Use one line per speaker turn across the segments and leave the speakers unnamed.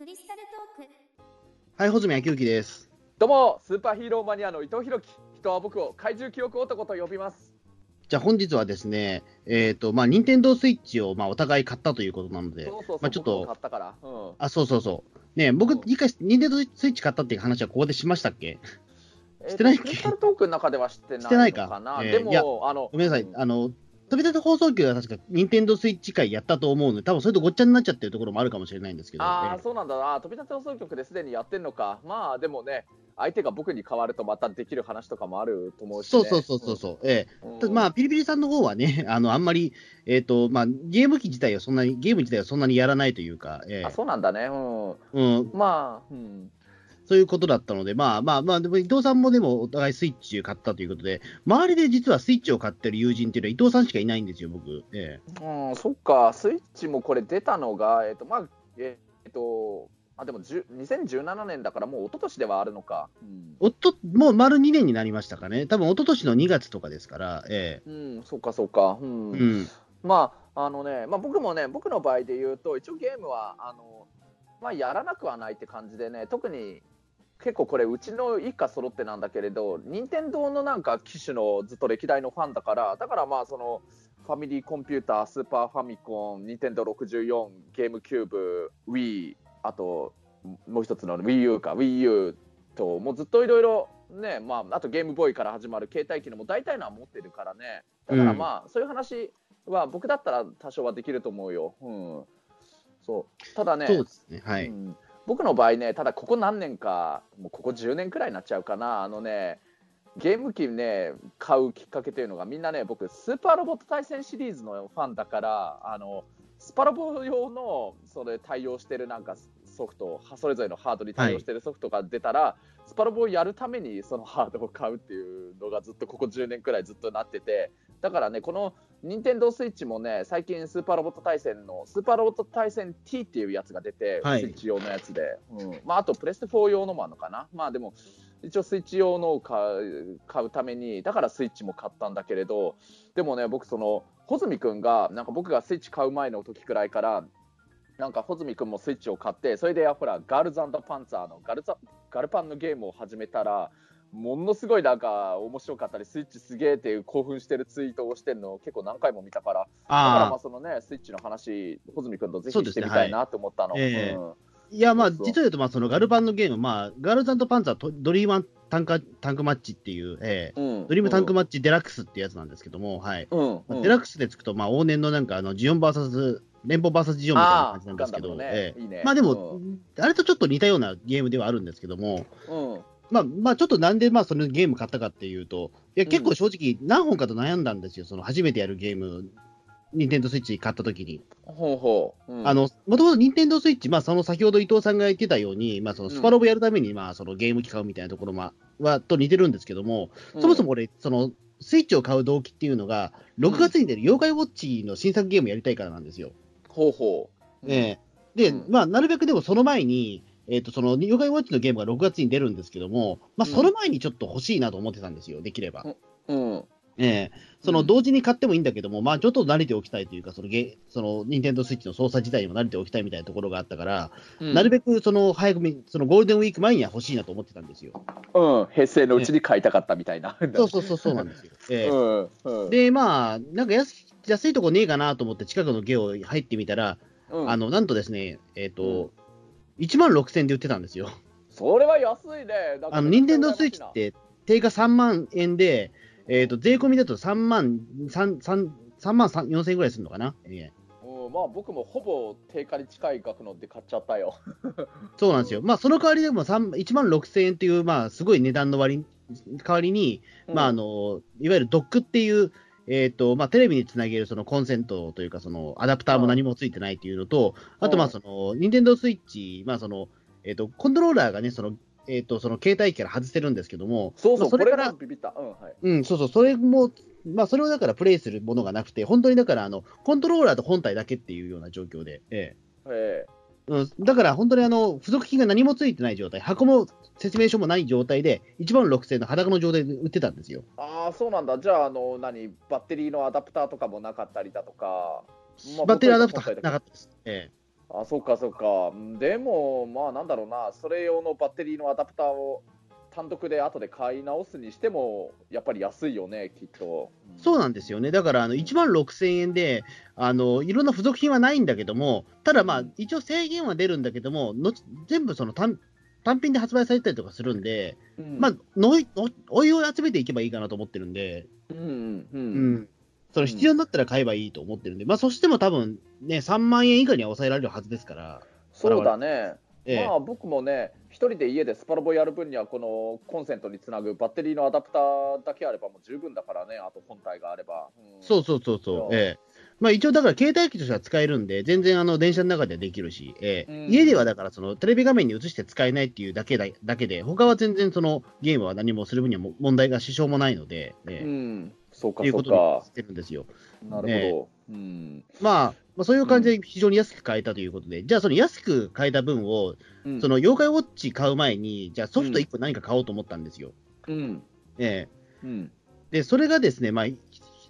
クリスタルトーク。
はい、穂積昭之です。
どうもスーパーヒーローマニアの伊藤弘樹。人は僕を怪獣記憶男と呼びます。
じゃあ本日はですね、えっ、と、まあ、任天堂スイッチを、まあ、お互い買ったということなので、
そうそうそう、
まあちょっと
買ったから、うん、
あ、そうそうそう。ね僕、一回、任天堂スイッチ買ったっていう話はここでしましたっけ？
えー
してないっけ？
クリスタルトークの中ではしてない
してないか。えー
で
いや
もあの
ごめんなさい。
うん。
あの、飛び立て放送局が確か任天堂スイッチ会やったと思うので、多分それとごっちゃになっちゃってるところもあるかもしれないんですけど、
ああ、
えー
そうなんだ。飛び立て放送局ですでにやってんのか。まあでもね相手が僕に変わるとまたできる話とかもあると思うし、ね、
そうそうそうそうそう。
ん、
えまあ、ピリピリさんの方はね、あの、あんまり、えっ、と、まあ、ゲーム機自体はそんなに、ゲーム自体はそんなにやらないというか、え
あそうなんだね。うん。
えうん、
まあ、うん、
そういうことだったので、まあまあまあ、でも伊藤さんもでもお互いスイッチを買ったということで、周りで実はスイッチを買ってる友人っていうのは伊藤さんしかいないんですよ、僕。え
うん、そっか、スイッチもこれ出たのが、えっ、と、まあ、えっ、と、あ、でも、じゅ2017年だから、もう一昨年ではあるのか。うん
え、おっと、もう丸2年になりましたかね。多分一昨年の2月とかですから、え
うん、そっか、そっか。うん。
えうん。
まあ、あのね、まあ、僕もね、僕の場合で言うと、一応ゲームは、あの、まあ、やらなくはないって感じでね、特に、結構これ、うちの一家揃ってなんだけれど、任天堂のなんか機種のずっと歴代のファンだから、だからまあ、その、ファミリーコンピューター、スーパーファミコン、ニンテンドー64、ゲームキューブ、Wii、あと、もう一つの Wii U か、Wii U と、もうずっといろいろね、まあ、あとゲームボーイから始まる携帯機のもう大体のは持ってるからね、だからまあ、そういう話は僕だったら多少はできると思うよ。うん、そうただね、
そうですね。はい。
うん僕の場合ね、ただここ何年か、もうここ10年くらいになっちゃうかな、あのね、ゲーム機ね、買うきっかけというのが、みんなね、僕、スーパーロボット対戦シリーズのファンだから、あのスパロボ用のそれ対応してるなんかソフト、それぞれのハードに対応してるソフトが出たら、スパロボをやるためにそのハードを買うっていうのがずっとここ10年くらいずっとなってて、だからね、この任天堂スイッチもね、最近スーパーロボット対戦の、スーパーロボット対戦 T っていうやつが出て、
はい。
スイッチ用のやつで、うん。まあ、あとプレステ4用のもあるのかな。まあでも、一応スイッチ用のを買うために、だからスイッチも買ったんだけれど、でもね、僕、その、穂積君が、なんか僕がスイッチ買う前の時くらいから、なんか穂積君もスイッチを買って、それでほら、ガールズパンツァーのガルザガルパンのゲームを始めたら、ものすごいなんか面白かったり、スイッチすげえっていう興奮してるツイートをしてるのを結構何回も見たから、だからま
あ
あそのね、スイッチの話、穂積君とぜひしてみたいなと思ったの。
はい。や、まあ、実を言うと、まあ、そのガルパンのゲーム、まあ、ガールズ&パンツァーとドリームタンカタンクマッチっていう、ええ。
うん。
ドリームタンクマッチデラックスってやつなんですけども、はい。
うん。
デラックスでつくと、まあ、往年のなんか、あの、ジオン VS、連邦 VS ジオンみたいな感じなんですけど、
ね。
ええ。
いいね。
まあでも、あれとちょっと似たようなゲームではあるんですけども、
うん
まあ、まあ、ちょっとなんで、まあ、そのゲーム買ったかっていうと、いや、結構正直、何本かと悩んだんですよ、その初めてやるゲーム、ニンテンドースイッチ買った時に。
ほうほう、うん。
あの、もともとニンテンドースイッチ、まあ、その先ほど伊藤さんが言ってたように、まあ、そのスパロボやるために、まあ、そのゲーム機買うみたいなところまは、と似てるんですけども、そもそも俺、その、スイッチを買う動機っていうのが、6月に出る妖怪ウォッチの新作ゲームやりたいからなんですよ。
ほうほう、
ええ。で、
うん。
まあ、なるべくでもその前に、えっ、と、その、妖怪ウォッチのゲームが6月に出るんですけども、まあ、
うん。
その前にちょっと欲しいなと思ってたんですよ、できれば。
うん。
ええ。その、同時に買ってもいいんだけども、まあ、ちょっと慣れておきたいというか、そのゲ、その、ニンテンドースイッチの操作自体にも慣れておきたいみたいなところがあったから、
うん。
なるべく、その、早くみ、その、ゴールデンウィーク前には欲しいなと思ってたんですよ。
うん、平成のうちに買いたかったみたいな。
そうそうそう、そうなんですよ。ええ。
うん。うん、
で、まあ、なんか安安いとこねえかなと思って、近くのゲオ入ってみたら、
うん。
あの、なんとですね、えっ、と、1万6000円で売ってたんですよ。
それは安いね。
あの、ニンテンドースイッチって、定価3万円で、えっ、と、税込みだと3万、3、3、3万3 4000円ぐらいするのかな、ええ
うん、まあ僕もほぼ定価に近い額ので買っちゃったよ。
そうなんですよ。まあ、その代わりでも3 1万6000円っていう、まあ、すごい値段の割に、代わりに、まあ、あの、いわゆるドックっていう、えっ、と、まあ、テレビにつなげるそのコンセントというか、そのアダプターも何もついてないっていうのと、あと、まあ、その、ニンテンドースイッチ、まあ、その、えっ、と、コントローラーがね、その、えっ、と、その携帯機から外せるんですけども、
そうそう、
まあそれから
ビビった。うん、はい。
うん、そうそう、それも、まあ、それをだからプレイするものがなくて、本当にだから、あの、コントローラーと本体だけっていうような状況で、え
え
えうん、だから本当にあの、付属品が何もついてない状態、箱も説明書もない状態で、1万6000円の裸の状態で売ってたんですよ。
ああ、そうなんだ。じゃあ、あの、何、バッテリーのアダプターとかもなかったりだとか、まあ
バッテリーアダプターなかったです。え
あ、そっかそっか。でも、まあなんだろうな、それ用のバッテリーのアダプターを単独で後で買い直すにしても、やっぱり安いよね、きっと。
そうなんですよね。だから、あの、1万6000円で、あの、いろんな付属品はないんだけども、ただまあ、一応制限は出るんだけども、の全部その単単品で発売されたりとかするんで、
うん
まあ、のいおおいを集めていけばいいかなと思ってるんで、
うんうんう
うんん。その必要になったら買えばいいと思ってるんで、まあ、そしても多分ね、3万円以下には抑えられるはずですから、
そうだね。
ええ
まあ僕もね、一人で家でスパロボやる分には、このコンセントにつなぐバッテリーのアダプターだけあればもう十分だからね、あと本体があれば。うん。
そうそうそうそう、ええ。まあ、一応だから携帯機としては使えるんで、全然あの電車の中ではできるし、ええ。
うん。
家ではだからそのテレビ画面に映して使えないっていうだけだだけで、他は全然そのゲームは何もする分にはも問題が支障もないので、ええ。
うん、そうか
いう
そうか
ことにし。てるんですよ。
なるほど。うん。
まあ、まあ、そういう感じで非常に安く買えたということで、じゃあその安く買えた分を、
うん
その妖怪ウォッチ買う前に、じゃあソフト1個何か買おうと思ったんですよ。
うん
ええ
うん
で、それがですね、まあ、ひ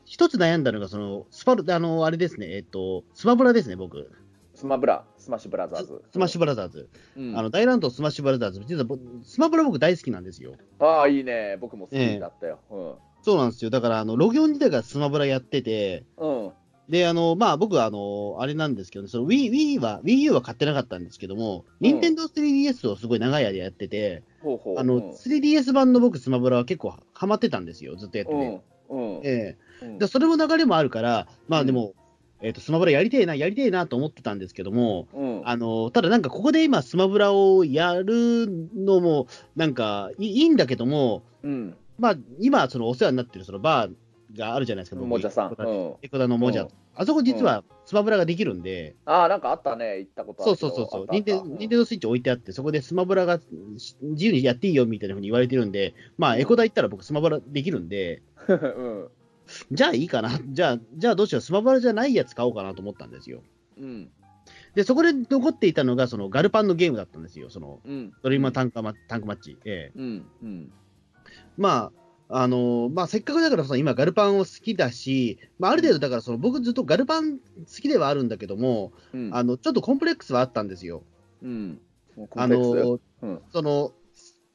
一つ悩んだのが、その、スパル、あの、あれですね、えっと、スマブラですね、僕。
スマブラ、スマッシュブラザーズ。
スマッシュブラザーズ。
うん
あの、大乱闘スマッシュブラザーズ。実は僕、スマブラ僕大好きなんですよ。
ああ、いいね。僕も好きだったよ。
そうなんですよ。だから、あの、ロギオン時代からスマブラやってて、
うん。うん。
で、あの、まあ、僕は、あの、あれなんですけどね、その Wii, Wii は、Wii U は買ってなかったんですけども、
うん
任天堂 3DS をすごい長い間やってて、
ほうほう。
あの、
うん
3DS 版の僕、スマブラは結構ハマってたんですよ。ずっとやってて。
うん。うん。
ええ
うん
でそれも流れもあるから、ま
うん
あでも、えっ、と、スマブラやりてえな、やりてえなと思ってたんですけども、
うん。
あの、ただなんかここで今スマブラをやるのも、なんかいいんだけども、
うん。
まあ今そのお世話になってるそのバーがあるじゃないですか、僕
もじゃさん。
エコダ
うん。
エコダのもじゃ、
うん
あそこ実はスマブラができるんで、
ああ、なんかあったね。行ったことあ
そう。そうそうそう、ニンテニンドースイッチ置いてあって、そこでスマブラがし自由にやっていいよみたいなふうに言われてるんで、まあエコダ行ったら僕スマブラできるんで、
うん。
じゃあいいかな、じゃあ、じゃあどうしよう、スマブラじゃないやつ買おうかなと思ったんですよ。
うん。
で、そこで残っていたのが、そのガルパンのゲームだったんですよ、その
うん。
ドリームタンクマタンクマッチ。ええ
うん。うん。
まあ、あのまあ、せっかくだからその今、ガルパンを好きだし、まあ、ある程度、だからその僕ずっとガルパン好きではあるんだけども、
うん。
あのちょっとコンプレックスはあったんですよ。
うん。
あの
ス？うん。
その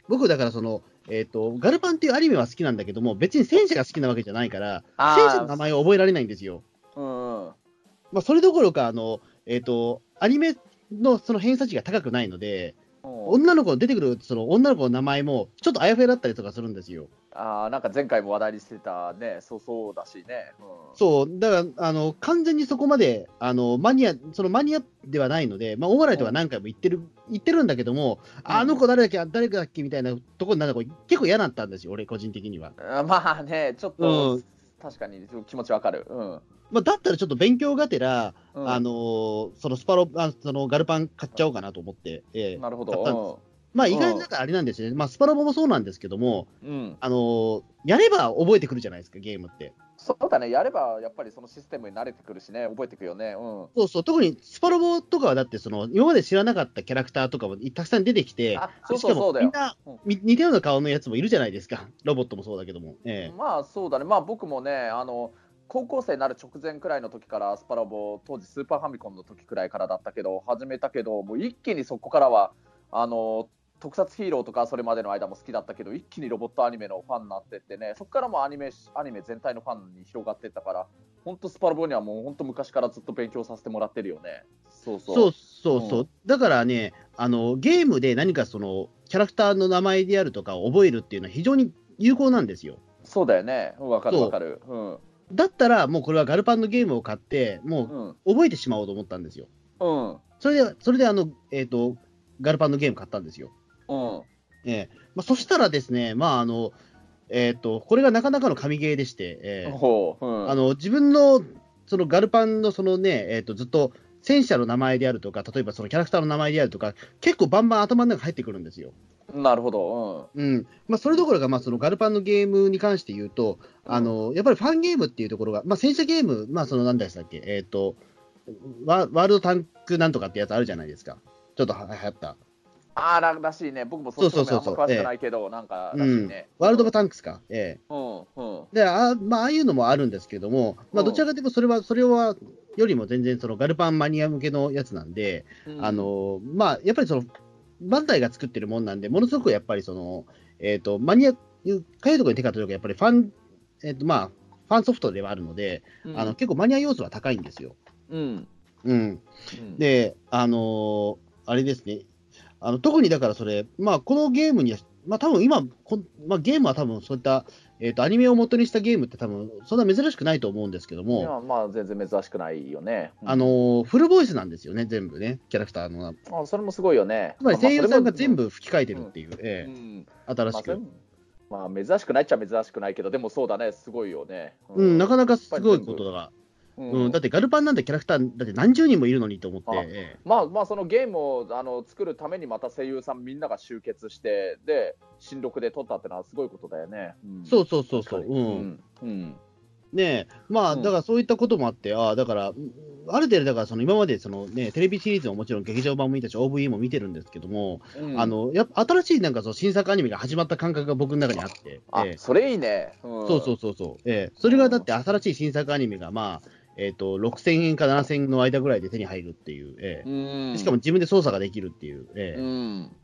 僕、だからその、えっとガルパンっていうアニメは好きなんだけども、別に戦車が好きなわけじゃないから、戦車の名前を覚えられないんですよ。
うん。
まあ、それどころか、あのえっとアニメのその偏差値が高くないので、女の子出てくるその女の子の名前もちょっとあやふやだったりとかするんですよ。
ああ、なんか前回も話題にしてたね。そうそうだしね。うん。
そう、だから、あの、完全にそこまで、あの、マニア、そのマニアではないので、まあ、オーバーライトは何回も言ってる、言ってるんだけども、あの子誰だっけ、誰かだっけ？みたいなところになると結構嫌だったんですよ、俺個人的には。
あまあね、ちょっと、
うん
確かに気持ちわかる。うん。
まあ、だったらちょっと勉強がてら、
うん
あのーそのスパロ、あそのガルパン買っちゃおうかなと思って、ええ
なるほ
買ったんです
ど。
まあ、意外になんかあれなんですよね。まあ、スパロボもそうなんですけども、
うん。うん。
あのーやれば覚えてくるじゃないですか、ゲームって。
そうだね、やればやっぱりそのシステムに慣れてくるしね、覚えてくよね。うん。
そうそう、特にスパロボとかはだって、その、今まで知らなかったキャラクターとかもたくさん出てきて、
あそう
しか
そうそう
みんな、
うん
み似たような顔のやつもいるじゃないですか。ロボットもそうだけども。ええ
まあそうだね、まあ僕もね、あの高校生になる直前くらいの時からスパラボ、当時スーパーファミコンの時くらいからだったけど、始めたけど、もう一気にそこからは、あの特撮ヒーローとかそれまでの間も好きだったけど、一気にロボットアニメのファンになってってね、そこからもアニメアニメ全体のファンに広がってったから、本当スパラボにはもう本当昔からずっと勉強させてもらってるよね。そうそう。
そうそうそう、
うん
だからねあの、ゲームで何かそのキャラクターの名前であるとかを覚えるっていうのは非常に有効なんですよ。
そうだよね。うんわかるわかる。うん。
だったら、もうこれはガルパンのゲームを買って、も
う
覚えてしまおうと思ったんですよ。
うん。
それで、それであの、えっ、と、ガルパンのゲーム買ったんですよ。
うん。
ええまあ、そしたらですね、まああのえっとこれがなかなかの神ゲーでして、ええ
ほう。うん。
あの自分のそのガルパンのそのね、えっとずっと戦車の名前であるとか、例えばそのキャラクターの名前であるとか、結構バンバン頭の中入ってくるんですよ。
なるほど。
うんまあ、それどころか、まあ、そのガルパンのゲームに関して言うと、あのやっぱりファンゲームっていうところが、まあ、戦車ゲーム、まあ、そのなんでしたっけ、えっ、とワ、ワールドタンクなんとかってやつあるじゃないですか、ちょっとは流行った。
ああ、ららしいね。僕もそっちの
そうそう
詳しくないけど、なんからしいね。
ワールドオブタンクスか。ええ
うん、うん。
であまあ、ああいうのもあるんですけども、まあ、
うん
どちらかというと、それは、それは、よりも全然そのガルパンマニア向けのやつなんで、あのまあ、やっぱりその、バンダイが作ってるもんなんで、ものすごくやっぱりその、えっ、と、マニア、かゆいところに手が届くやっぱりファン、えっ、と、まあ、ファンソフトではあるので、
うん
あの結構マニア要素は高いんですよ。
うん
うん。
うん
で、あのーあれですね、あの特にだからそれ、まあ、このゲームには、まあ多分今こん、まあ、ゲームは多分そういった、えー、とアニメを元にしたゲームって多分そんな珍しくないと思うんですけど
い
も、
やまあ全然珍しくないよね。うん
あのーフルボイスなんですよね、全部ね、キャラクターの。
あそれもすごいよね。
つまり声優さんが全
部、
部吹き替えてるっていう、
う
ええ
ん
新しく。
まあ珍しくないっちゃ珍しくないけど、でもそうだね、すごいよね。
うん、なかなかすごいことだが、
うん。
うん、だってガルパンなんてキャラクター、だって何十人もいるのにと思って、
まあまあそのゲームをあの作るためにまた声優さんみんなが集結してで新録で撮ったってのはすごいことだよね。うん。
そうそうそうそう、う
ん。ん。うん。
ねえ、まあ、
うん。
だからそういったこともあって、ああ、だから、うんある程度、だからその今までその、ね、テレビシリーズももちろん劇場版も見たし、OVE も見てるんですけども、
うん。
あのやっぱ新しいなんかその新作アニメが始まった感覚が僕の中にあって、ええ。
あそれいいね。うん。
そうそうそうそう、ええ。それがだって新しい新作アニメが、まあえー、と6000円か7000円の間ぐらいで手に入るっていう、ええ。
うん。
しかも自分で操作ができるっていう。ええ。
うん。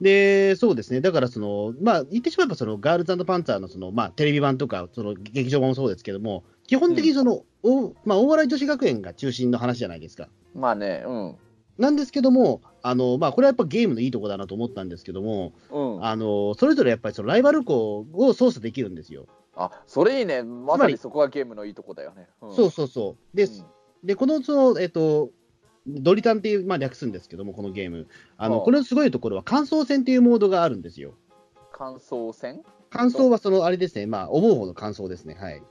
で、そうですね、だからその、まあ、言ってしまえばそのガールズパンツァーのその、まあ、テレビ版とか、その劇場版もそうですけども、基本的にその、おまあ、大笑い女子学園が中心の話じゃないですか。
まあね、うん。
なんですけども、あのまあ、これはやっぱゲームのいいとこだなと思ったんですけども、
うん、
あのそれぞれやっぱりそのライバル校を操作できるんですよ。
あそれいいね、まさにそこがゲームのいいとこだよね。うん
そうそうそう。で、
うん
でこのその、えっと、ドリタンっていう、まあ、略すんですけども、このゲーム。あの
はあ
これのすごいところは、感想戦っていうモードがあるんですよ。
感想戦？
感想はその、あれですね、まあ、思う方の感想ですね。はい。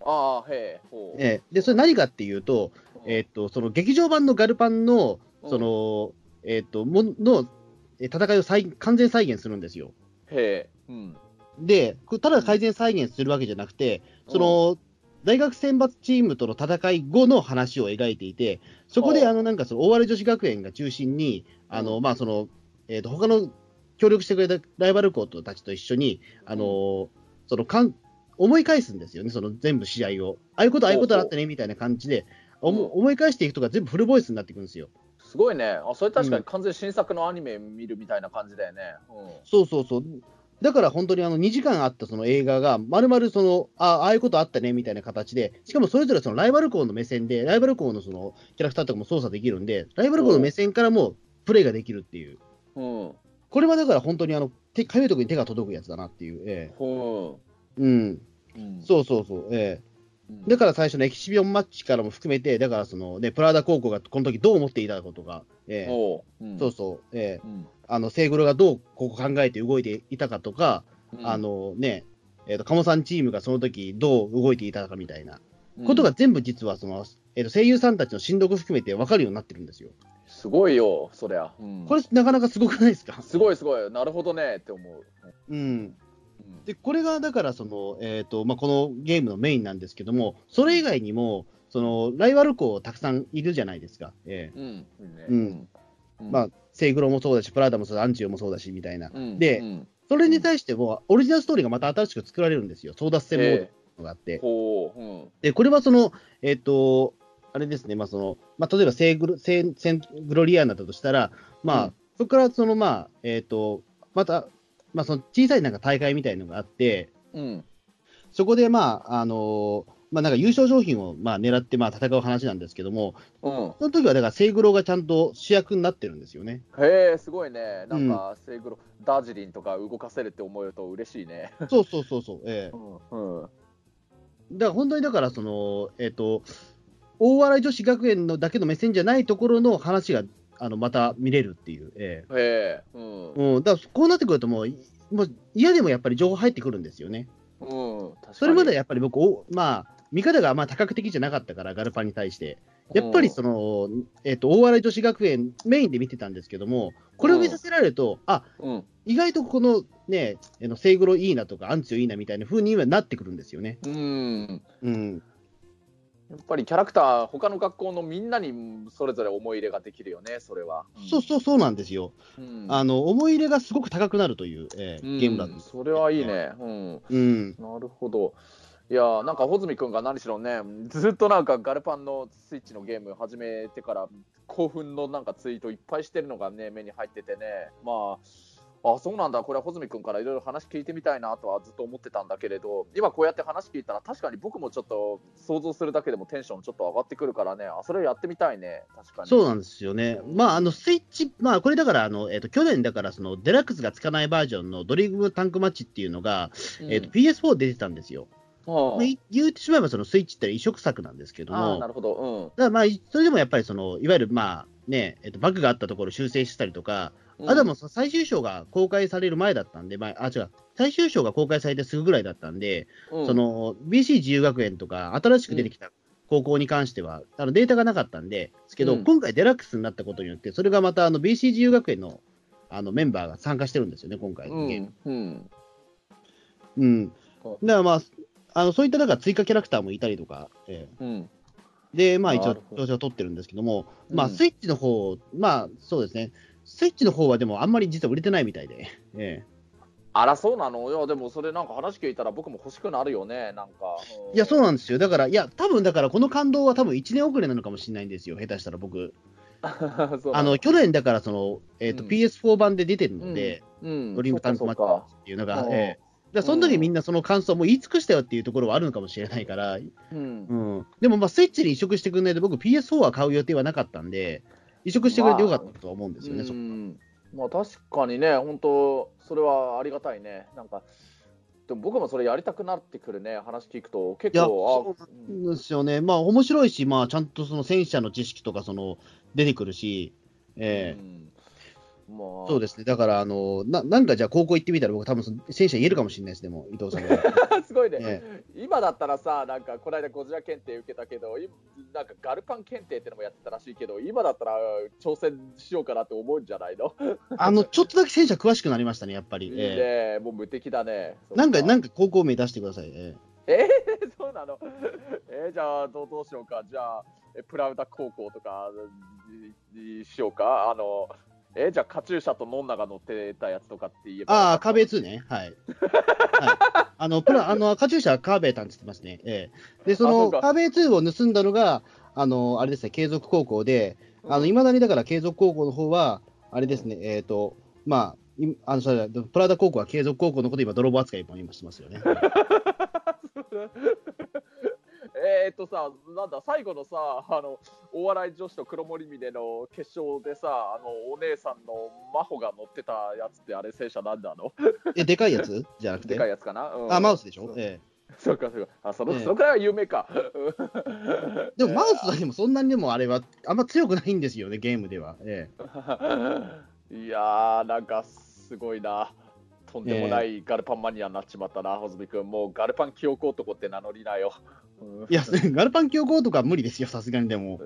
ああ、へえ、ほう。
ええで、それ何かっていうと、えっと、その劇場版のガルパンの、その、えっと、もの、え戦いを再完全再現するんですよ。
へえ、うん。
で、ただ改善再現するわけじゃなくて、その、大学選抜チームとの戦い後の話を描いていて、そこで、あの、なんかその、大原女子学園が中心に、あの、
うん
まあ、その、えっ、と、他の協力してくれたライバル校たちと一緒に、あの、その、かん、思い返すんですよね、その全部試合を。ああいうこと、ああいうことあったね、みたいな感じで、思い返していくとか全部フルボイスになっていくんですよ。
すごいね。あ、それ確か
うん
に完全新作のアニメ見るみたいな感じだよね。うん
そうそうそう。だから本当にあの2時間あったその映画が、まるまるその、あああいうことあったねみたいな形で、しかもそれぞれそのライバル校の目線で、ライバル校のそのキャラクターとかも操作できるんで、ライバル校の目線からもプレイができるっていう。
うん。
これはだから本当にあの、手かゆいところに手が届くやつだなっていう。え
ほ
えうん。
う。うん
そうそうそう。ええ
うん
だから最初のエキシビオンマッチからも含めて、だからそのね、プラダ高校がこの時どう思っていたことが、ええ。
おう。うん。
そうそう、ええ。
うん。
あの、セイグロがどうここ考えて動いていたかとか、
うん。
あのね、えーと、鴨さんチームがその時どう動いていたかみたいなことが全部実はその、えーと声優さんたちの振読含めて分かるようになってるんですよ。
すごいよ、そりゃ。うん。
これ、なかなかすごくないですか？
すごいすごい。なるほどねって思う。
うん。
うん
で、これがだからその、えーとまあ、このゲームのメインなんですけども、それ以外にも、そのライバル校たくさんいるじゃないですか。え
うん。いいね
うん
うん
ーまあ、セイグロもそうだし、プラダもそうだし、アンチオもそうだしみたいな。
うん
で
うん
それに対しても、オリジナルストーリーがまた新しく作られるんですよ。争奪戦モード
え
があって
え。ほう。うん
で、これはその、えっ、と、あれですね、まあその、まあ例えばセーグロ、セーセングロリアーナだとしたら、まあ、
うん
そこからその、まあ、えっ、と、また、まあその小さいなんか大会みたいのがあって、
うん。
そこでまあ、あのまあなんか優勝商品をまあ狙ってまあ戦う話なんですけども、
うん。
その時はだからセイグロがちゃんと主役になってるんですよね。
へえ、すごいね。なんか、セイグロ、ダージリンとか動かせるって思うと嬉しいね。
そうそうそうそう。ええ
うん。うん。
だから本当にだからその、えっ、と、大洗女子学園のだけの目線じゃないところの話が、あの、また見れるっていう。ええ
へえ。うん。
うん、だからこうなってくるともう、いもう嫌でもやっぱり情報入ってくるんですよね。
うん。
それまでやっぱり僕、おまあ、見方がまあ多角的じゃなかったから、ガルパンに対して。やっぱりその、えっ、と、大洗女子学園メインで見てたんですけども、これを見させられると、あ、
うん。
意外とこのね、セイグロいいなとか、アンチョいいなみたいな風に今なってくるんですよね。
うん。
うん。
やっぱりキャラクター、他の学校のみんなにそれぞれ思い入れができるよね、それは。
そうそうそうなんですよ。
うん。
あの、思い入れがすごく高くなるという、えー
うん
ゲームだと。
それはいいね。うん。
うん。
なるほど。いやーなんか穂積君が何しろね、ずっとなんかガルパンのスイッチのゲーム始めてから、興奮のなんかツイートいっぱいしてるのがね、目に入っててね、まあ、あそうなんだ、これは穂積君からいろいろ話聞いてみたいなとはずっと思ってたんだけれど、今こうやって話聞いたら、確かに僕もちょっと想像するだけでもテンションちょっと上がってくるからね、あそれやってみたいね、確かに。
そうなんですよね。まあ、あの、スイッチ、まあ、これだから、あの、えっ、と、去年だから、その、デラックスがつかないバージョンのドリームタンクマッチっていうのが、
うん
えっ、と、PS4 で出てたんですよ。
はあ
言ってしまえば、そのスイッチって移植作なんですけども、
なるほど、うん。
だからまあ、それでもやっぱり、その、いわゆる、まあ、ね、えっ、と、バグがあったところを修正したりとか、あとはもう最終章が公開される前だったんで、まあ、あ、違う、最終章が公開されてすぐぐらいだったんで、
うん。
その BC 自由学園とか、新しく出てきた高校に関しては、あのデータがなかったんで、ですけど、
うん。
今回、デラックスになったことによって、それがまたあの BC 自由学園のあのメンバーが参加してるんですよね、今回のゲーム。
うん。うん。
うん。だからまあ、あのそういったなんか追加キャラクターもいたりとか、え
うん。
えで、まあ一応調子を取ってるんですけども、まあ
うん
スイッチの方、まあそうですね、スイッチの方はでもあんまり実は売れてないみたいで、ええ。
あら、そうなの？いや、でもそれなんか話聞いたら僕も欲しくなるよね、なんか。
いや、そう
う
なんですよ。だから、いや、多分だから、この感動は多分1年遅れなのかもしれないんですよ、下手したら僕。あの、去年だから、その、えっ、と、
うん。
PS4 版で出てるので、
うん、
ドリームタンクマッチ
そっか
っていうのが、
うん。
ええ。だからその時みんなその感想も言い尽くしたよっていうところはあるのかもしれないから、
うん。
でも、まあ、スイッチに移植してくれないと、僕 PS4 は買う予定はなかったんで、移植してくれてよかったとは思うんですよね、
う
そこ
んまあ確かにね、本当、それはありがたいね。なんか、でも僕もそれやりたくなってくるね、話聞くと、結構、あ
そうですよね。まあ、面白いし、まあ、ちゃんとその戦車の知識とか、その、出てくるし、ええ。
うんまあ、
そうですね。だから、あの、ななんかじゃあ高校行ってみたら、僕多分その戦車言えるかもしれないです、でも、伊藤さんが。
すごいね、
え
今だったらさ、なんかこの間ゴジラ検定受けたけど、今なんかガルパン検定ってのもやってたらしいけど、今だったら挑戦しようかなって思うんじゃないの、
あの、ちょっとだけ戦車詳しくなりましたね、やっぱり。
いい
え
ね、もう無敵だね。
えなんか、なんか高校名出してください。え
え。ー、そうなの？えー、じゃあどうどうしようか、じゃあ、えプラウダ高校とかににしようか、あの、えー、じゃあ、カチューシャとノンナが乗ってたやつとかって言えば。
ああ、カーベイ2ね。はい。はい。あの、プラ、あの、カチューシャはカーベイタンって言ってますね。ええで、その、カーベイ2を盗んだのが、あの、あれですね、継続高校で、あの、いまだにだから継続高校の方は、あれですね、えっ、と、まあ、いあの、それプラダ高校は継続高校のこと今、泥棒扱いも今してますよね。
えーっとさ、なんだ、最後のさ、あの、お笑い女子と黒森峰の決勝でさ、あの、お姉さんの真帆が乗ってたやつって、あれ、戦車なんだの？
え、でかいやつ？じゃなくて？
でかいやつかな、うん
あ、マウスでしょ？
そう
え
そうか、そうか。あ、その、
ええ
そのくらいは有名か。
えでも、マウスはでもそんなにでもあれは、あんま強くないんですよね、ゲームでは。え
いやー、なんかすごいな。とんでもないガルパンマニアになっちまったな、穂積君。もうガルパン記憶男って名乗りなよ。
いや、ガルパン強行とかは無理ですよ、さすがにでも。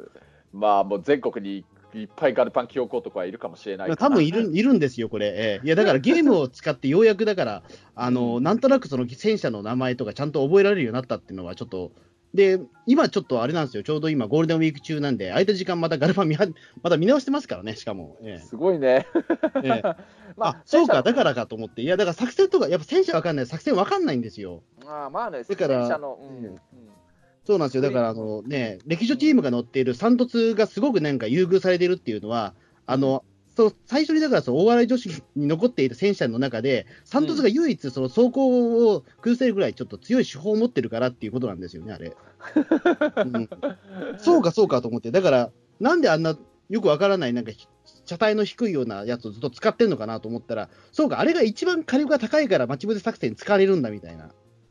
まあ、もう全国にいっぱいガルパン記憶男はいるかもしれない
多分いるいるんですよ、これ。ええいや、だからゲームを使ってようやくだから、あの、なんとなくその戦車の名前とかちゃんと覚えられるようになったっていうのはちょっと、で、今ちょっとあれなんですよ、ちょうど今ゴールデンウィーク中なんで、空いた時間またガルパン見は また見直してますからね、しかも。え
すごいね。
えええ
ま
あ、そうか、だ
ら。
からかと思って。いや、だから作戦とか、やっぱ戦車わかんない、作戦わかんないんですよ。
あーまあね、
だから
うん
うんそうなんですよ。だから、あのね、歴史チームが乗っているサントツがすごくなんか優遇されてるっていうのは、あの、そう最初にだからその大笑い女子に残っている戦車の中で、サントツが唯一その走行を崩せるぐらいちょっと強い手法を持ってるからっていうことなんですよね、あれ。うん そうか、そうかと思って。だから、なんであんなよくわからない、なんか、車体の低いようなやつをずっと使ってんのかなと思ったら、そうか、あれが一番火力が高いから待ち伏せ作戦に使われるんだみたいな。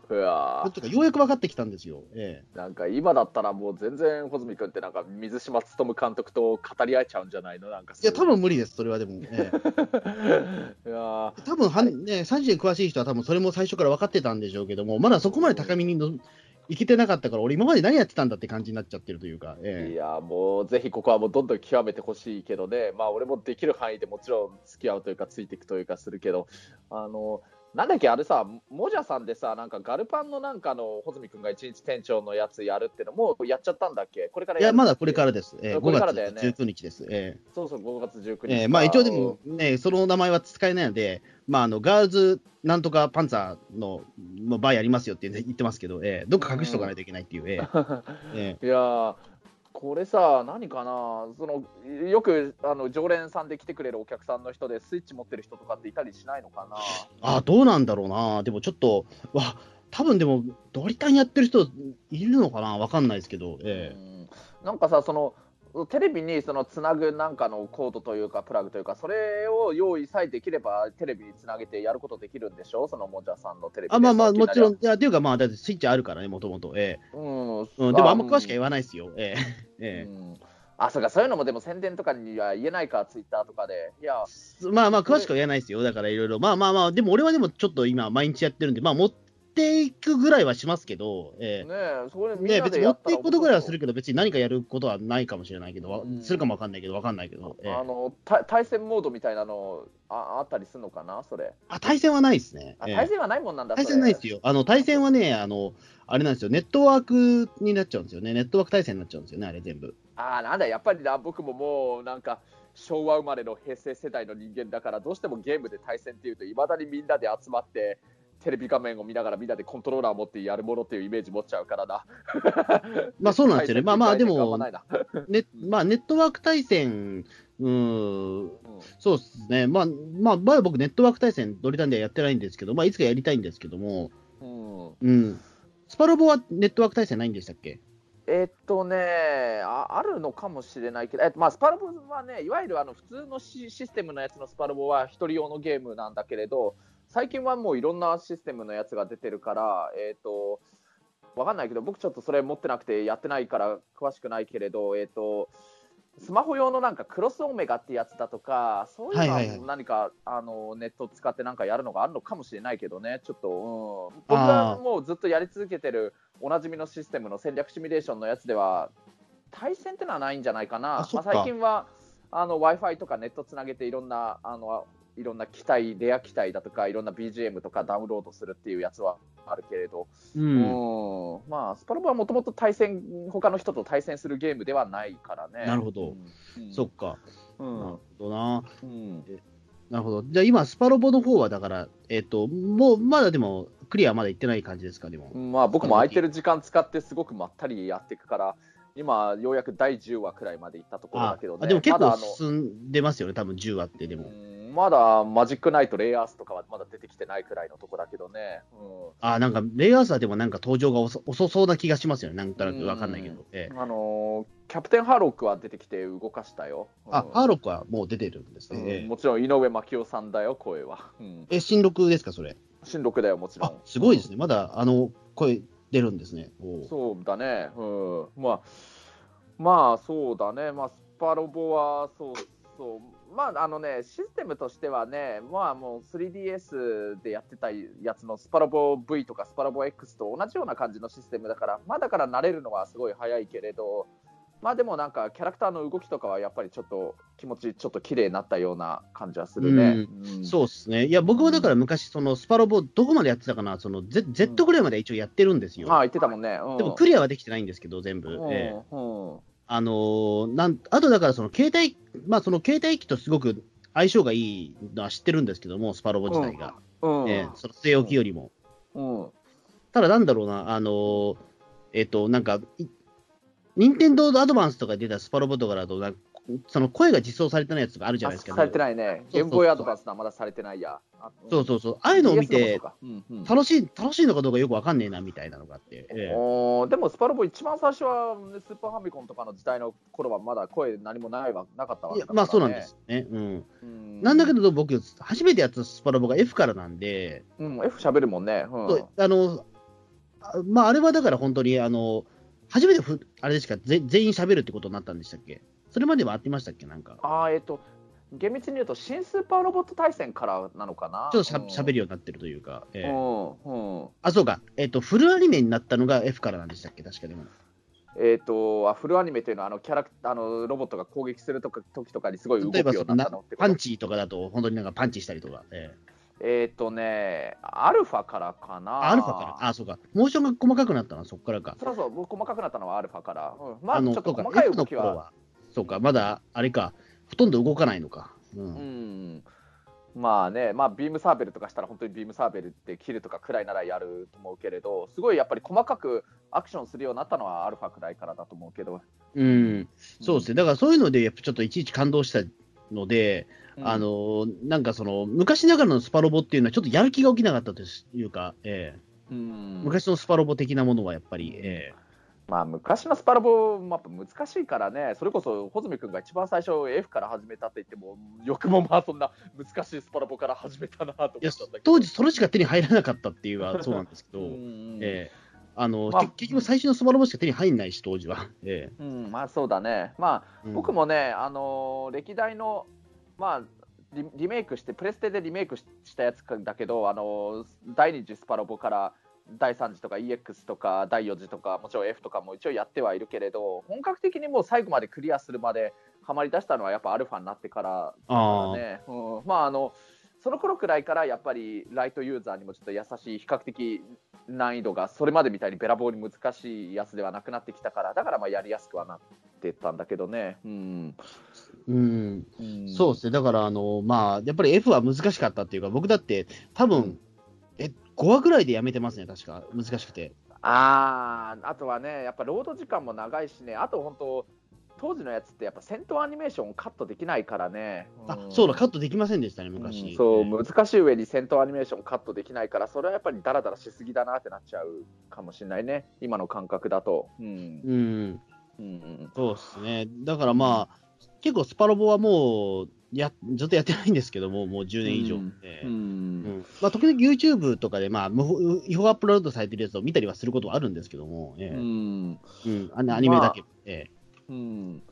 うわ
とかようやく分かってきたんですよ。ええ。
ーなんか今だったらもう全然穂積君ってなんか水島勉監督と語り合えちゃうんじゃないの？なんか
い。や、多分無理です、それはでも。ええ。
いやー。
多分はん、ね、サジに詳しい人は多分それも最初から分かってたんでしょうけども、まだそこまで高みにのいけてなかったから、俺、今まで何やってたんだって感じになっちゃってるというか、
い
え。
やもうぜひここはもうどんどん極めてほしいけどね、まあ俺もできる範囲でもちろん付き合うというか、ついていくというかするけど、あのなんだっけ、あれさ、もじゃさんでさ、なんかガルパンのなんかの穂積君が一日店長のやつやるってのもうやっちゃったんだっけ？これから
いや、まだこれからです。えー、
これからだよね。
5月19日です。え
そうそう、5月19
ー
日。か。
えーまあ一応でもね、その名前は使えないので、まああの、ガールズなんとかパンツァーのの場合ありますよって言ってますけど、えー、どっか隠しとかないといけないっていう、えー え。
いやー、これさ、何かな、そのよくあの常連さんで来てくれるお客さんの人で、スイッチ持ってる人とかっていたりしないのかな？
ー、あどうなんだろうな、でもちょっと、わ多分でも、ドリタンやってる人いるのかな、わかんないですけど、えー
うん。なんかさ、そのテレビにそのつなぐなんかのコードというか、プラグというか、それを用意さえできれば、テレビにつなげてやることできるんでしょ、そのもじゃさんのテレビで
あまあまあ、もちろん、いや、っていうか、まあ、だってスイッチあるからね、もともと。え
うん、
えうん、でもあんま詳しくは
い
言わないですよ。えええ
うんあ、そうか、そういうのもでも宣伝とかには言えないか、ツイッターとかで。いや、
えまあまあ、詳しくは言わないですよ。だからいろいろ。まあまあまあ、でも俺はでもちょっと今、毎日やってるんで、まあ持っていくぐらいはしますけど、え
ねえ、それみんな
別に持っていくことぐらいはするけど、別に何かやることはないかもしれないけど、わ
うん
するかもわかんないけど、わかんないけど。ええ
あのた対戦モードみたいなのああったりするのかな、それ。
あ、対戦はないですね。ええ
あ対戦はないもんなんだ、
対戦ないですよ。あの、対戦はね、あの、あれなんですよ、ネットワークになっちゃうんですよね。ネットワーク対戦になっちゃうんですよね、あれ全部。
ああ、なんだ、やっぱりな、僕ももうなんか、昭和生まれの平成世代の人間だから、どうしてもゲームで対戦っていうと、いまだにみんなで集まって、テレビ画面を見ながらみんなでコントローラー持ってやるものっていうイメージ持っちゃうからな。
まあそうなんですよね。まあまあ、でもね、まあネットワーク対戦、うーん、そうですね。まあ、まあ、まだ僕ネットワーク対戦、ドリタンではやってないんですけど、まあいつかやりたいんですけども、
うんうん
うん。スパロボはネットワーク対戦ないんでしたっけ？
えっとねあ、あるのかもしれないけど、えっとまあ、スパロボはね、いわゆるあの普通のシシステムのやつのスパロボは一人用のゲームなんだけれど、最近はもういろんなシステムのやつが出てるから、えっと、わかんないけど、僕ちょっとそれ持ってなくてやってないから詳しくないけれど、えっと、スマホ用のなんかクロスオメガってやつだとか、そういうの
はいはいはい。
は何か、あのネットを使ってなんかやるのがあるのかもしれないけどね、ちょっと、うん、僕はもうずっとやり続けてるおなじみのシステムの戦略シミュレーションのやつでは、対戦ってのはないんじゃないかな、まあ、最近はあの Wi-Fi とかネットつなげていろんなあのいろんな機体、レア機体だとか、いろんな BGM とかダウンロードするっていうやつはあるけれど、
う。
うんんまあ、スパロボはもともと対戦、他の人と対戦するゲームではないからね。
なるほど
うん。
そっか。
うん
なるほどな。
うん
なるほど。じゃあ今、スパロボの方はだから、えっ、と、もう、まだでも、クリアはまだ行ってない感じですか、でも。
まあ、僕も空いてる時間使ってすごくまったりやっていくから、今、ようやく第10話くらいまで行ったところ
あ
だけどね。
あでも結構進んでますよね、多分10話って、でも。
うんまだマジックナイト、レイアースとかはまだ出てきてないくらいのとこだけどね。うん
あなんか、レイアースはでもなんか登場が遅遅そうな気がしますよね、なんとなくわかんないけど。ええ
あのーキャプテンハーロックは出てきて動かしたよ。
あ、
うん
ハーロックはもう出てるんですね。
うん
ええ
もちろん井上真紀夫さんだよ、声は。うん、
え、新録ですか、それ？
新録だよ、もちろん
あ。すごいですね。まだ、あの、声出るんですね。
そうだね、うん、まあ、まあそうだね、まあ、スパロボはそうそう、まああのね、システムとしてはね、まあもう 3DS でやってたやつのスパロボ V とかスパロボ X と同じような感じのシステムだから、まあだから慣れるのはすごい早いけれど、まあでもなんかキャラクターの動きとかはやっぱりちょっと気持ちちょっと綺麗になったような感じはするね。うん
そうですね。いや、僕はだから昔、そのスパロボ、どこまでやってたかな、その Z, Z ぐらいまで一応やってるんですよ。
ああ言ってたもんね。うん
でもクリアはできてないんですけど、全部。
うん
ええ
うん
あのーなん、あとだから、その携帯、まあ、その携帯機とすごく相性がいいのは知ってるんですけども、スパロボ自体が。
うん
ええその据え置きよりも。
うん
ただ、なんだろうな、あのーえっ、と、なんか、い任天堂アドバンスとかで出たスパロボとかだと、なんかその声が実装されてないやつとかあるじゃないですか。
されてないね。ゲームボーイアドバンスはまだされてないや。あ
そうそうそう。ああいうのを見て、楽しい、楽しいのかどうかよくわかんねえな、みたいなのがあって。
でもスパロボ一番最初は、ね、スーパーファミコンとかの時代の頃はまだ声何もないわなかったわけだから、ね。
いやまあそうなんですね。うん。
うん。
なんだけど僕、初めてやったスパロボが F からなんで、
うん、F 喋るもんね。うん。
あの、あまああれはだから本当に、あの、初めてふ、あれですか、ぜ全員喋るってことになったんでしたっけ？それまではあってましたっけ？なんか。
あーえっ、と、厳密に言うと、新スーパーロボット対戦からなのかな？
ちょっとしゃ
うん
喋るようになってるというか。ええ
うんうん。
あ、そうか。えっ、と、フルアニメになったのが F からなんでしたっけ？確かでも。
えっ、とあ、フルアニメというのは、あのキャラクあのロボットが攻撃するとか時とかにすごい動くようになったのって
パンチとかだと、本当になんかパンチしたりとか。え
えっ、とね、アルファからかな。
アルファから？あ、そうか。モーションが細かくなったのはそこからか。
そうそう、僕細かくなったのはアルファから。うん、まあ、
あの、
ちょっと細かい動きは。
そうか、まだ、あれか、ほとんど動かないのか。う。
うんん。まあね、まあ、ビームサーベルとかしたら、本当にビームサーベルって切るとかくらいならやると思うけれど、すごいやっぱり細かくアクションするようになったのはアルファくらいからだと思うけど。
うん。そうですね。だからそういうので、やっぱちょっといちいち感動したので、
うん
あ、の、なんかその、昔ながらのスパロボっていうのはちょっとやる気が起きなかったというか、ええ
うん、
昔のスパロボ的なものはやっぱり、え
まあ、昔のスパロボもやっぱ難しいからね、それこそ穂積君が一番最初 F から始めたって言っても、よくもまあそんな難しいスパロボから始めたなと思ったんだけど。
当時それしか手に入らなかったっていうのは そうなんですけど、
うん
ええあの、
まあ
け結局最初のスパロボしか手に入んないし、当時は。え
うん、まあそうだね。まあ、
えうん
僕もね、あのー歴代の、まあリ、リメイクして、プレステでリメイクししたやつだけど、あのー第2次スパロボから第3次とか EX とか第4次とか、もちろん F とかも一応やってはいるけれど、本格的にもう最後までクリアするまでハマり出したのはやっぱアルファになってからだね。うん、まああのその頃くらいからやっぱりライトユーザーにもちょっと優しい比較的難易度がそれまでみたいにべらぼうに難しいやつではなくなってきたからだからまあやりやすくはなってたんだけどね。うん。
うん。
うん
そうですね。だから、あの、まあ、やっぱり F は難しかったっていうか、僕だって、多分、5話ぐらいでやめてますね、確か。難しくて。
ああ、あとはね、やっぱロード時間も長いしね、あと本当、当時のやつってやっぱ戦闘アニメーションカットできないからね。
あ、
ん
そうだ、カットできませんでしたね、昔。
うんそう、
え
難しい上に戦闘アニメーションカットできないから、それはやっぱりダラダラしすぎだなってなっちゃうかもしれないね、今の感覚だと。うん
えうん。
うん
そうですね。だからまあ、結構スパロボはもう、や、ずっとやってないんですけども、もう10年以上。
うん。
ええ。
うん。
うん。まあ、時々 YouTube とかで、まあ、違法アップロードされてるやつを見たりはすることはあるんですけども、ええ。
うん。
うん、アニアニメだけ。ええ。
うん。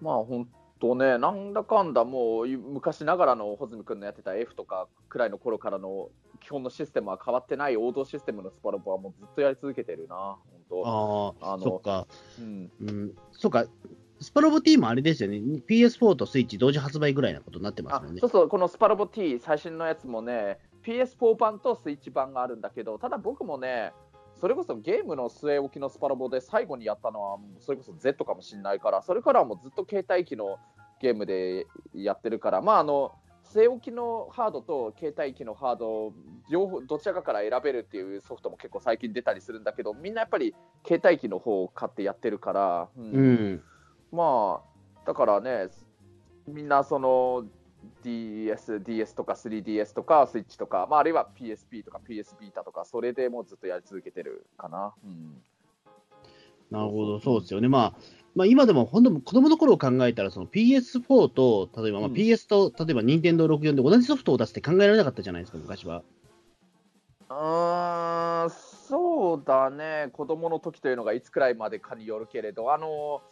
まあ本当ね、なんだかんだもう昔ながらの穂積君のやってた F とかくらいの頃からの基本のシステムは変わってない王道システムのスパロボはもうずっとやり続けてるな、本
ああ、
あの
そっか。
当。うん。
うん、そっか。スパロボ T もあれですよね。PS4 とスイッチ同時発売ぐらいなことになってますもんね
あそう。そう、このスパロボ T 最新のやつもね、PS4 版とスイッチ版があるんだけど、ただ僕もね、それこそゲームの据え置きのスパロボで最後にやったのは、それこそ Z かもしれないから、それからはもうずっと携帯機のゲームでやってるから、まあ、あの据え置きのハードと携帯機のハード、両方どちらかから選べるっていうソフトも結構最近出たりするんだけど、みんなやっぱり携帯機の方を買ってやってるから、うん
うん。
まあ、だからね、みんなその DS、DS とか 3DS とかスイッチとか、まあ、あるいは PSP とか PS ビータとか、それでもうずっとやり続けてるかな。うん
なるほど、そうですよね。まあ、まあ、今でも本当、子供の頃を考えたら、その PS4 と、例えばまあ
うん
PS と、例えば任天堂64で同じソフトを出すって考えられなかったじゃないですか、昔は。
うーん、そうだね、子供の時というのがいつくらいまでかによるけれど、あの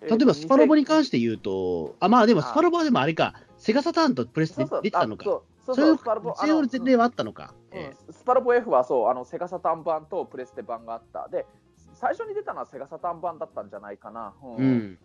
例えばスパロボに関
し
して言うと、あ、まあでもスパロボはでもあれか、セガサターンとプレステ出てたのか。
そうそうスパロボ
そういう前例はあったのか。
スパロボ F はそうあのセガサターン版とプレステ版があった。で最初に出たのはセガサターン版だったんじゃないかな。う
えうん。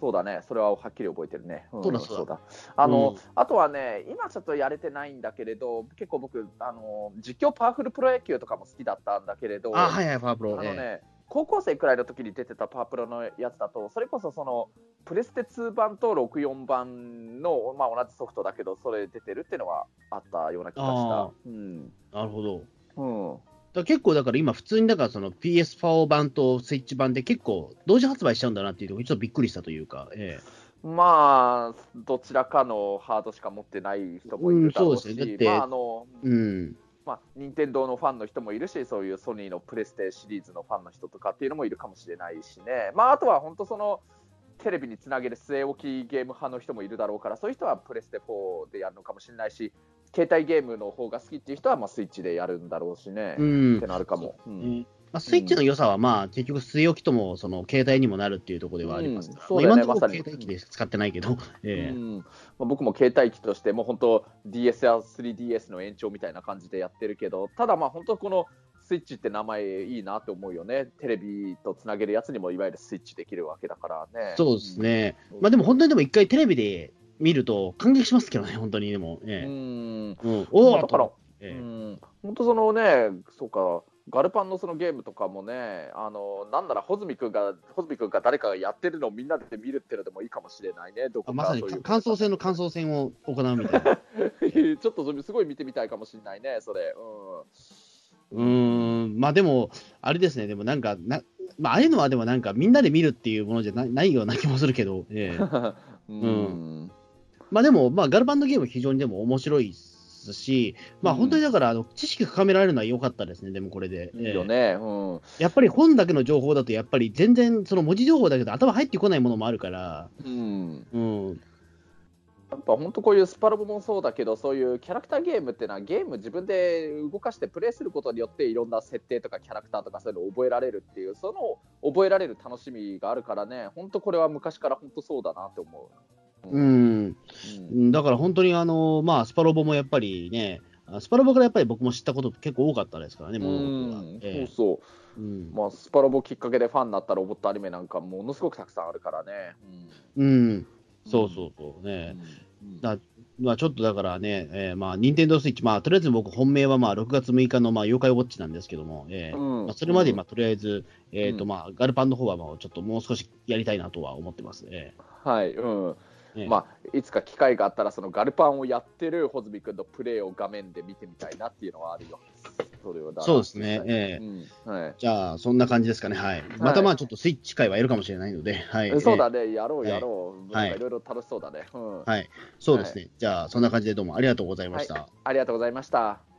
そうだね、それははっきり覚えてるね。ん
そうだそうだ
あの、
うん
あとはね、今ちょっとやれてないんだけれど、結構僕、あの実況パワフルプロ野球とかも好きだったんだけれど、
あ、はいはい、パワープロ。
あのね、
え
高校生くらいの時に出てたパワープロのやつだと、それこそそのプレステ2版と64版の、まあ、同じソフトだけど、それ出てるっていうのはあったような気が
あ
した。うん
えなるほど。
うん
だ結構だから今、普通にだからその PS4 版とスイッチ版で結構同時発売しちゃうんだなっていうところにちょっとびっくりしたというか、え
まあ、どちらかのハードしか持ってない人もいるだろうし、
うんそうですねだって
まああの
えうん。
まあ、任天堂のファンの人もいるし、そういうソニーのプレステシリーズのファンの人とかっていうのもいるかもしれないしね、まあ、あとは本当その、テレビにつなげる据え置きゲーム派の人もいるだろうから、そういう人はプレステ4でやるのかもしれないし、携帯ゲームの方が好きっていう人はまあスイッチでやるんだろうしね、
うん。
ってなるかも。う
え
ん。
ーまあ、スイッチの良さは、まあ、結局、据え置きとも、その、携帯にもなるっていうところではありますが、
うん。ね
まあ今のところ携帯機で使ってないけど、ええ。
うん。まあ、僕も携帯機として、もう本当、DS や 3DS の延長みたいな感じでやってるけど、ただ、まあ本当、このスイッチって名前いいなって思うよね、テレビとつなげるやつにもいわゆるスイッチできるわけだからね。
そうですね。
うん。
まあでも本当にでも一回テレビで見ると感激しますけどね、本当にでも。
う
え。うん、おお
まあだから、
ええ。
うん、本当そのね、そうか、ガルパンのそのゲームとかもね、あのなんなら穂積君が、穂積君が誰かがやってるのをみんなで見るっていうのでもいいかもしれないね、どこか
まさに感想戦の感想戦を行うみたいな。
ちょっとそれすごい見てみたいかもしれないね、それ。
うーん、まあでも、あれですね、でもなんか、なまあ、ああいうのはでもなんか、みんなで見るっていうものじゃなないような気もするけど、ええ
うん。うん。
まあでも、まあ、ガルバンのゲーム、非常にでも面白いですし、まあ
うん
本当にだから、あの知識深められるのは良かったですね、でもこれで。
いいよね。うん。
やっぱり本だけの情報だと、やっぱり全然、その文字情報だけど頭入ってこないものもあるから、
うん。
うん、
やっぱ本当こういうスパロボもそうだけど、そういうキャラクターゲームっていうのは、ゲーム自分で動かしてプレイすることによって、いろんな設定とかキャラクターとかそういうのを覚えられるっていう、その覚えられる楽しみがあるからね、本当これは昔から本当そうだなって思う。
う
うん。
ん、だから本当にあの、まあ、スパロボもやっぱりね、あスパロボからやっぱり僕も知ったこと結構多かったですからね、物事が。
そうそう。
うん。
まあ、スパロボきっかけでファンになったロボットアニメなんかものすごくたくさんあるからね。
うん、そうそうそう。ね。
うん。
だまあ、ちょっとだからね、えーまあ、任天堂スイッチ、まあ、とりあえず僕、本命はまあ6月6日のまあ妖怪ウォッチなんですけども、えー
うん。
まあ、それまで
うん。
まあとりあえず、えーと
うん。
まあ、ガルパンの方はまあちょっともう少しやりたいなとは思ってます。え。
はい、うん。まあ、いつか機会があったら、そのガルパンをやってる穂積君のプレーを画面で見てみたいなっていうのはあるよ。それをだ
そうですね、えー
うん。はい。
じゃあ、そんな感じですかね、はい。またまあちょっとスイッチ会はやるかもしれないので、はい。
そうだね、やろうやろう。
はい。
いろいろ楽しそうだね。うん。
えーはい、そうですね、じゃあ、そんな感じでどうもありがとうございました。
ありがとうございました。